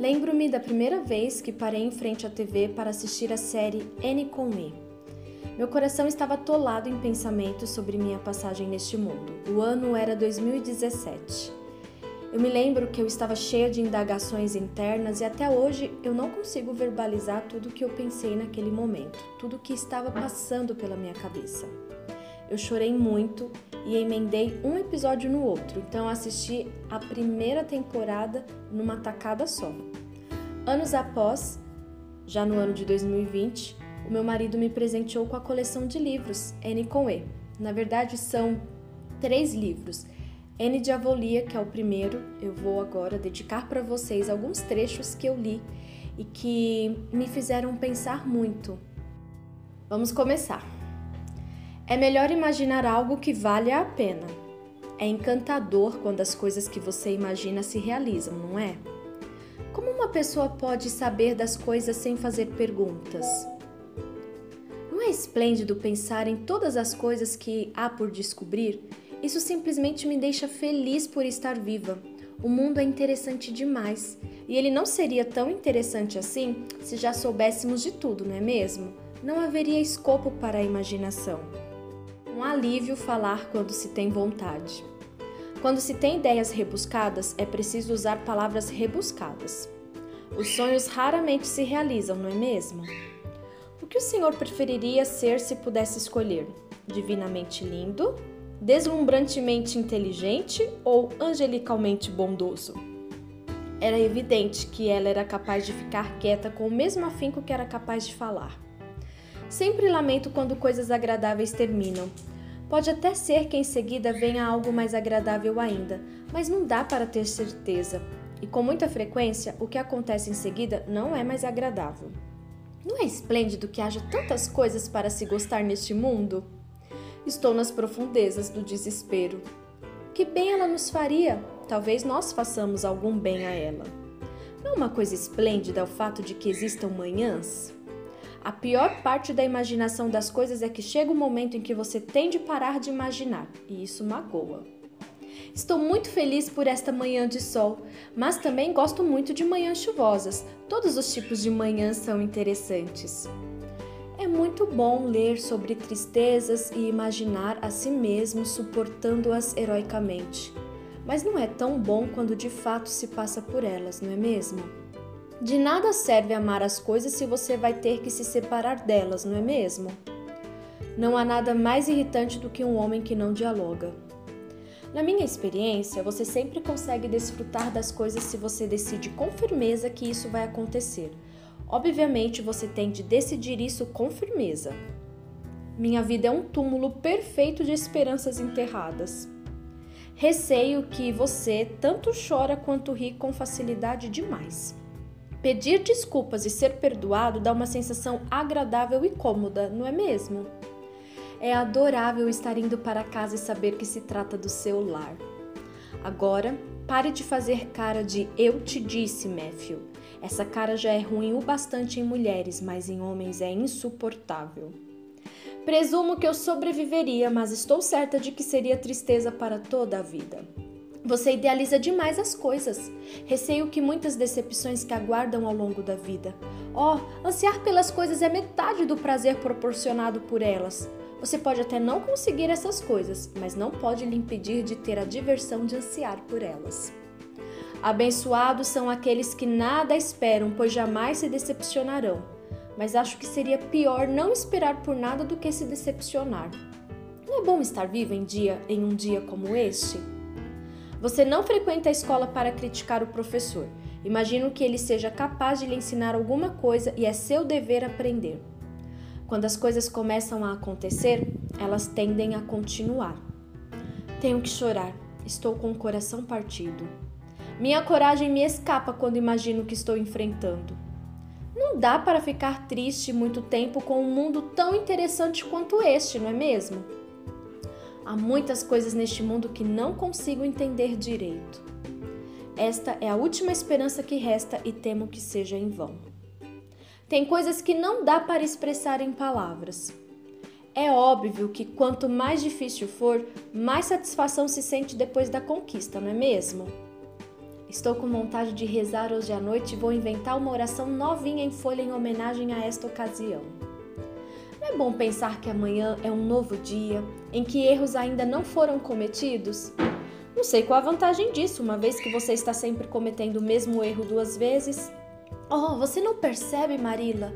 Lembro-me da primeira vez que parei em frente à TV para assistir a série N com E. Meu coração estava atolado em pensamentos sobre minha passagem neste mundo. O ano era 2017. Eu me lembro que eu estava cheia de indagações internas e até hoje eu não consigo verbalizar tudo o que eu pensei naquele momento, tudo o que estava passando pela minha cabeça. Eu chorei muito e emendei um episódio no outro, então assisti a primeira temporada numa tacada só. Anos após, já no ano de 2020, o meu marido me presenteou com a coleção de livros N com E. Na verdade, são três livros N de Avolia, que é o primeiro, eu vou agora dedicar para vocês alguns trechos que eu li e que me fizeram pensar muito. Vamos começar. É melhor imaginar algo que valha a pena. É encantador quando as coisas que você imagina se realizam, não é? Como uma pessoa pode saber das coisas sem fazer perguntas? Não é esplêndido pensar em todas as coisas que há por descobrir isso simplesmente me deixa feliz por estar viva. O mundo é interessante demais e ele não seria tão interessante assim se já soubéssemos de tudo, não é mesmo? Não haveria escopo para a imaginação. Um alívio falar quando se tem vontade. Quando se tem ideias rebuscadas, é preciso usar palavras rebuscadas. Os sonhos raramente se realizam, não é mesmo? O que o senhor preferiria ser se pudesse escolher? Divinamente lindo, deslumbrantemente inteligente ou angelicalmente bondoso? Era evidente que ela era capaz de ficar quieta com o mesmo afinco que era capaz de falar. Sempre lamento quando coisas agradáveis terminam. Pode até ser que em seguida venha algo mais agradável ainda, mas não dá para ter certeza. E com muita frequência, o que acontece em seguida não é mais agradável. Não é esplêndido que haja tantas coisas para se gostar neste mundo? Estou nas profundezas do desespero. Que bem ela nos faria? Talvez nós façamos algum bem a ela. Não é uma coisa esplêndida o fato de que existam manhãs? A pior parte da imaginação das coisas é que chega o um momento em que você tem de parar de imaginar, e isso magoa. Estou muito feliz por esta manhã de sol, mas também gosto muito de manhãs chuvosas. Todos os tipos de manhãs são interessantes. É muito bom ler sobre tristezas e imaginar a si mesmo suportando-as heroicamente. Mas não é tão bom quando de fato se passa por elas, não é mesmo? De nada serve amar as coisas se você vai ter que se separar delas, não é mesmo? Não há nada mais irritante do que um homem que não dialoga. Na minha experiência, você sempre consegue desfrutar das coisas se você decide com firmeza que isso vai acontecer Obviamente, você tem de decidir isso com firmeza. Minha vida é um túmulo perfeito de esperanças enterradas. Receio que você tanto chora quanto ri com facilidade demais. Pedir desculpas e ser perdoado dá uma sensação agradável e cômoda, não é mesmo? É adorável estar indo para casa e saber que se trata do seu lar. Agora, pare de fazer cara de eu te disse, Matthew. Essa cara já é ruim o bastante em mulheres, mas em homens é insuportável. Presumo que eu sobreviveria, mas estou certa de que seria tristeza para toda a vida. Você idealiza demais as coisas. Receio que muitas decepções que aguardam ao longo da vida. Oh, ansiar pelas coisas é metade do prazer proporcionado por elas. Você pode até não conseguir essas coisas, mas não pode lhe impedir de ter a diversão de ansiar por elas. Abençoados são aqueles que nada esperam, pois jamais se decepcionarão. Mas acho que seria pior não esperar por nada do que se decepcionar. Não é bom estar vivo em dia em um dia como este? Você não frequenta a escola para criticar o professor. Imagino que ele seja capaz de lhe ensinar alguma coisa e é seu dever aprender. Quando as coisas começam a acontecer, elas tendem a continuar. Tenho que chorar. Estou com o coração partido. Minha coragem me escapa quando imagino o que estou enfrentando. Não dá para ficar triste muito tempo com um mundo tão interessante quanto este, não é mesmo? Há muitas coisas neste mundo que não consigo entender direito. Esta é a última esperança que resta e temo que seja em vão. Tem coisas que não dá para expressar em palavras. É óbvio que quanto mais difícil for, mais satisfação se sente depois da conquista, não é mesmo? Estou com vontade de rezar hoje à noite e vou inventar uma oração novinha em folha em homenagem a esta ocasião. É bom pensar que amanhã é um novo dia, em que erros ainda não foram cometidos? Não sei qual a vantagem disso, uma vez que você está sempre cometendo o mesmo erro duas vezes. Oh, você não percebe, Marila?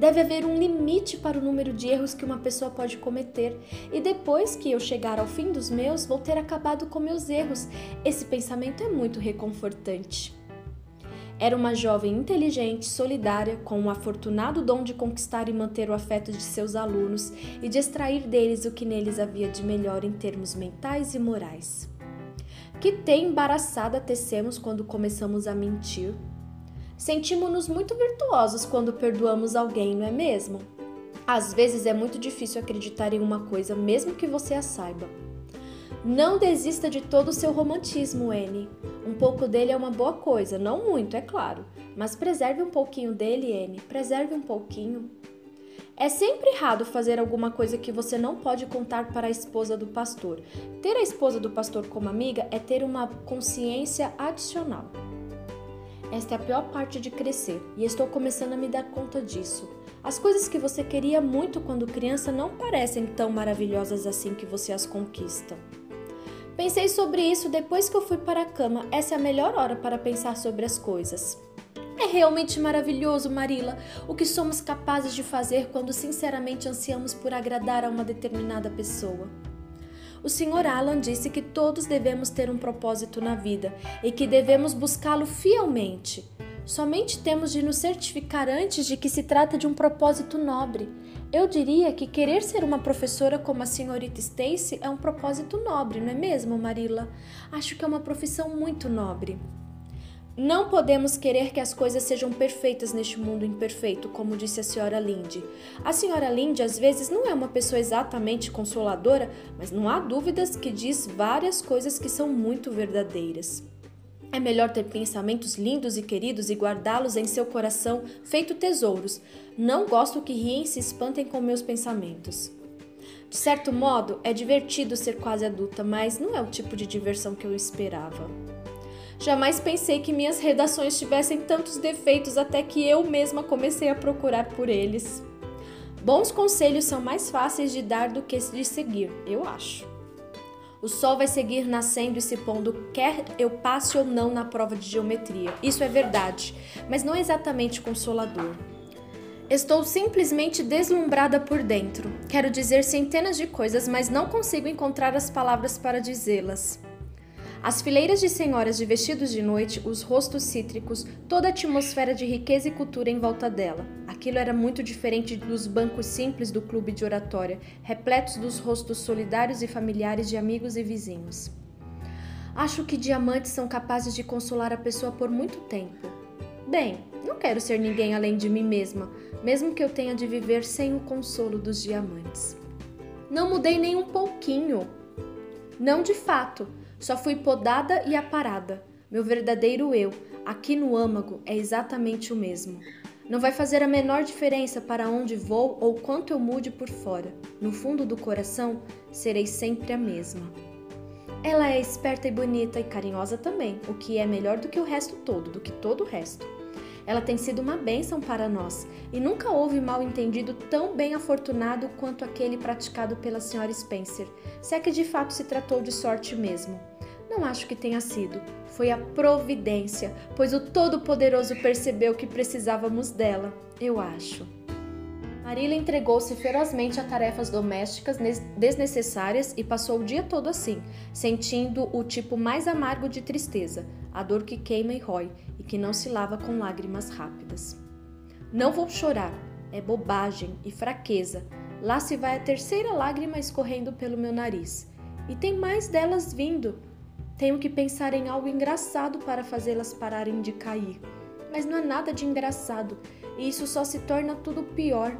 Deve haver um limite para o número de erros que uma pessoa pode cometer, e depois que eu chegar ao fim dos meus, vou ter acabado com meus erros. Esse pensamento é muito reconfortante. Era uma jovem inteligente, solidária, com o afortunado dom de conquistar e manter o afeto de seus alunos e de extrair deles o que neles havia de melhor em termos mentais e morais. Que tem embaraçada tecemos quando começamos a mentir, Sentimos-nos muito virtuosos quando perdoamos alguém, não é mesmo? Às vezes é muito difícil acreditar em uma coisa, mesmo que você a saiba. Não desista de todo o seu romantismo, N. Um pouco dele é uma boa coisa, não muito, é claro, mas preserve um pouquinho dele, N. Preserve um pouquinho. É sempre errado fazer alguma coisa que você não pode contar para a esposa do pastor. Ter a esposa do pastor como amiga é ter uma consciência adicional. Esta é a pior parte de crescer e estou começando a me dar conta disso. As coisas que você queria muito quando criança não parecem tão maravilhosas assim que você as conquista. Pensei sobre isso depois que eu fui para a cama. Essa é a melhor hora para pensar sobre as coisas. É realmente maravilhoso, Marila, o que somos capazes de fazer quando sinceramente ansiamos por agradar a uma determinada pessoa. O Sr. Alan disse que todos devemos ter um propósito na vida e que devemos buscá-lo fielmente. Somente temos de nos certificar antes de que se trata de um propósito nobre. Eu diria que querer ser uma professora como a senhorita Stacy é um propósito nobre, não é mesmo, Marilla? Acho que é uma profissão muito nobre. Não podemos querer que as coisas sejam perfeitas neste mundo imperfeito, como disse a senhora Linde. A senhora Linde às vezes não é uma pessoa exatamente consoladora, mas não há dúvidas que diz várias coisas que são muito verdadeiras. É melhor ter pensamentos lindos e queridos e guardá-los em seu coração, feito tesouros. Não gosto que riem e se espantem com meus pensamentos. De certo modo, é divertido ser quase adulta, mas não é o tipo de diversão que eu esperava. Jamais pensei que minhas redações tivessem tantos defeitos até que eu mesma comecei a procurar por eles. Bons conselhos são mais fáceis de dar do que de seguir, eu acho. O sol vai seguir nascendo e se pondo, quer eu passe ou não na prova de geometria. Isso é verdade, mas não é exatamente consolador. Estou simplesmente deslumbrada por dentro. Quero dizer centenas de coisas, mas não consigo encontrar as palavras para dizê-las. As fileiras de senhoras de vestidos de noite, os rostos cítricos, toda a atmosfera de riqueza e cultura em volta dela. Aquilo era muito diferente dos bancos simples do clube de oratória, repletos dos rostos solidários e familiares de amigos e vizinhos. Acho que diamantes são capazes de consolar a pessoa por muito tempo. Bem, não quero ser ninguém além de mim mesma, mesmo que eu tenha de viver sem o consolo dos diamantes. Não mudei nem um pouquinho. Não de fato. Só fui podada e aparada. Meu verdadeiro eu, aqui no âmago, é exatamente o mesmo. Não vai fazer a menor diferença para onde vou ou quanto eu mude por fora. No fundo do coração, serei sempre a mesma. Ela é esperta e bonita e carinhosa também, o que é melhor do que o resto todo, do que todo o resto. Ela tem sido uma bênção para nós e nunca houve mal entendido tão bem afortunado quanto aquele praticado pela senhora Spencer, se é que de fato se tratou de sorte mesmo. Não acho que tenha sido. Foi a providência, pois o Todo-Poderoso percebeu que precisávamos dela, eu acho. Marila entregou-se ferozmente a tarefas domésticas desnecessárias e passou o dia todo assim, sentindo o tipo mais amargo de tristeza, a dor que queima e rói e que não se lava com lágrimas rápidas. Não vou chorar, é bobagem e fraqueza. Lá se vai a terceira lágrima escorrendo pelo meu nariz. E tem mais delas vindo. Tenho que pensar em algo engraçado para fazê-las pararem de cair. Mas não é nada de engraçado, e isso só se torna tudo pior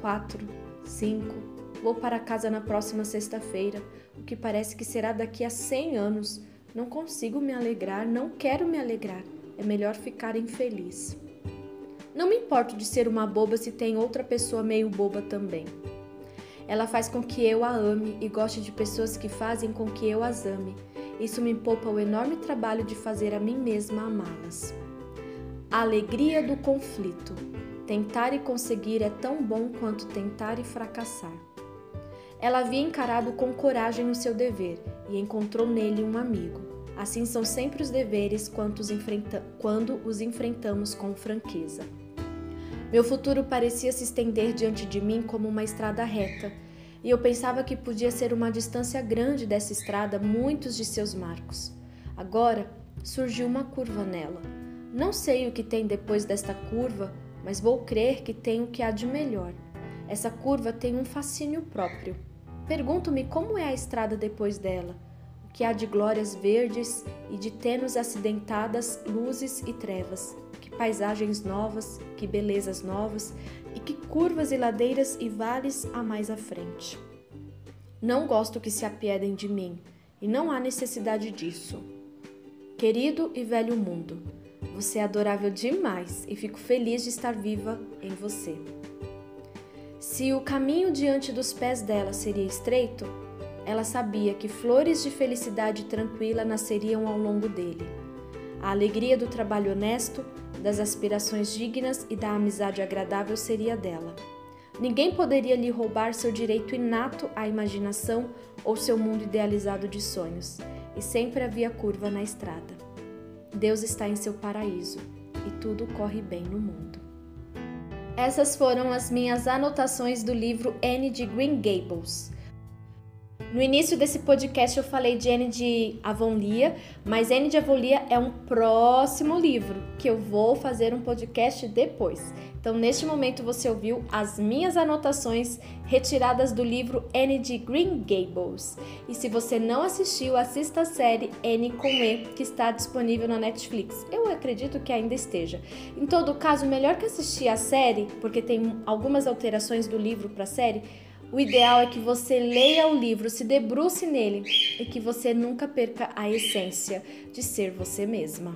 quatro, cinco. Vou para casa na próxima sexta-feira, o que parece que será daqui a cem anos. Não consigo me alegrar, não quero me alegrar. É melhor ficar infeliz. Não me importo de ser uma boba se tem outra pessoa meio boba também. Ela faz com que eu a ame e goste de pessoas que fazem com que eu as ame. Isso me poupa o enorme trabalho de fazer a mim mesma amá-las. A alegria do conflito. Tentar e conseguir é tão bom quanto tentar e fracassar. Ela havia encarado com coragem o seu dever e encontrou nele um amigo. Assim são sempre os deveres quando os, quando os enfrentamos com franqueza. Meu futuro parecia se estender diante de mim como uma estrada reta, e eu pensava que podia ser uma distância grande dessa estrada muitos de seus marcos. Agora surgiu uma curva nela. Não sei o que tem depois desta curva, mas vou crer que tem o que há de melhor. Essa curva tem um fascínio próprio. Pergunto-me como é a estrada depois dela, o que há de glórias verdes e de tênues acidentadas luzes e trevas paisagens novas, que belezas novas e que curvas e ladeiras e vales há mais à frente. Não gosto que se apiedem de mim e não há necessidade disso. Querido e velho mundo, você é adorável demais e fico feliz de estar viva em você. Se o caminho diante dos pés dela seria estreito, ela sabia que flores de felicidade tranquila nasceriam ao longo dele. A alegria do trabalho honesto das aspirações dignas e da amizade agradável seria dela. Ninguém poderia lhe roubar seu direito inato à imaginação ou seu mundo idealizado de sonhos, e sempre havia curva na estrada. Deus está em seu paraíso e tudo corre bem no mundo. Essas foram as minhas anotações do livro Anne de Green Gables. No início desse podcast eu falei de Anne de Avonlea, mas Anne de Avonlea é um próximo livro que eu vou fazer um podcast depois. Então, neste momento você ouviu as minhas anotações retiradas do livro Anne de Green Gables. E se você não assistiu, assista a série Anne com E, que está disponível na Netflix. Eu acredito que ainda esteja. Em todo caso, melhor que assistir a série, porque tem algumas alterações do livro para a série, o ideal é que você leia o livro, se debruce nele e que você nunca perca a essência de ser você mesma.